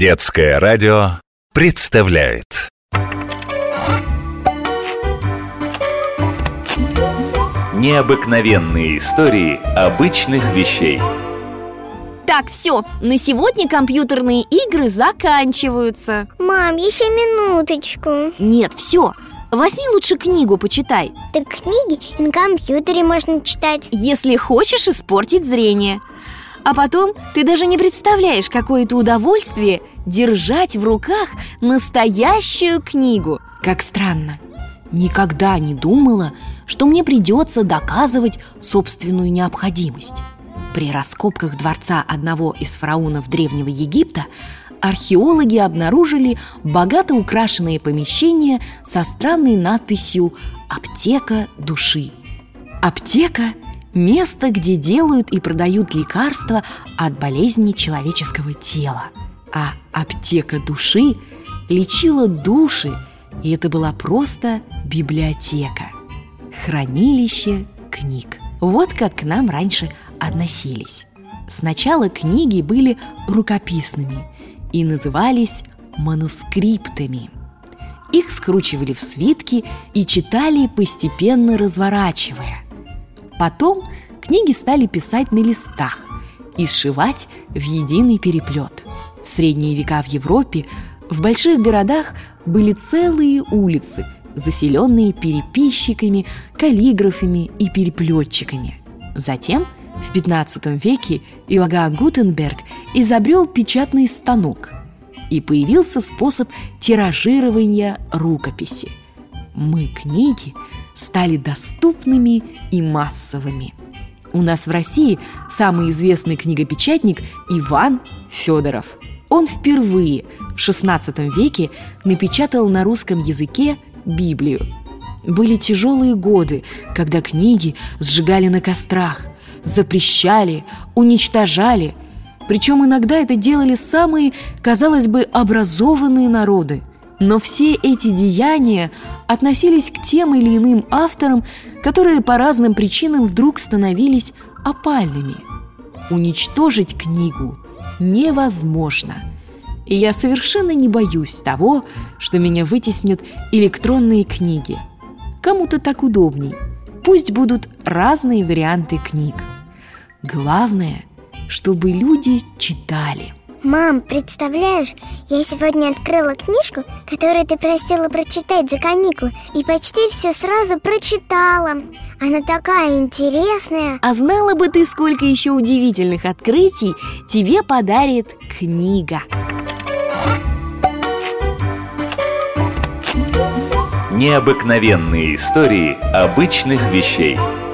Детское радио представляет. Необыкновенные истории обычных вещей. Так, все, на сегодня компьютерные игры заканчиваются. Мам, еще минуточку. Нет, все, возьми лучше книгу, почитай. Так книги и на компьютере можно читать. Если хочешь испортить зрение а потом ты даже не представляешь, какое это удовольствие держать в руках настоящую книгу. Как странно. Никогда не думала, что мне придется доказывать собственную необходимость. При раскопках дворца одного из фараонов Древнего Египта археологи обнаружили богато украшенные помещения со странной надписью «Аптека души». Аптека Место, где делают и продают лекарства от болезней человеческого тела. А аптека души лечила души, и это была просто библиотека. Хранилище книг. Вот как к нам раньше относились. Сначала книги были рукописными и назывались манускриптами. Их скручивали в свитки и читали, постепенно разворачивая – Потом книги стали писать на листах и сшивать в единый переплет. В средние века в Европе в больших городах были целые улицы, заселенные переписчиками, каллиграфами и переплетчиками. Затем в 15 веке Иоганн Гутенберг изобрел печатный станок, и появился способ тиражирования рукописи. Мы книги – стали доступными и массовыми. У нас в России самый известный книгопечатник Иван Федоров. Он впервые в XVI веке напечатал на русском языке Библию. Были тяжелые годы, когда книги сжигали на кострах, запрещали, уничтожали. Причем иногда это делали самые, казалось бы, образованные народы – но все эти деяния относились к тем или иным авторам, которые по разным причинам вдруг становились опальными. Уничтожить книгу невозможно. И я совершенно не боюсь того, что меня вытеснят электронные книги. Кому-то так удобней. Пусть будут разные варианты книг. Главное, чтобы люди читали – Мам, представляешь, я сегодня открыла книжку, которую ты просила прочитать за каникулы И почти все сразу прочитала. Она такая интересная. А знала бы ты, сколько еще удивительных открытий тебе подарит книга. Необыкновенные истории обычных вещей –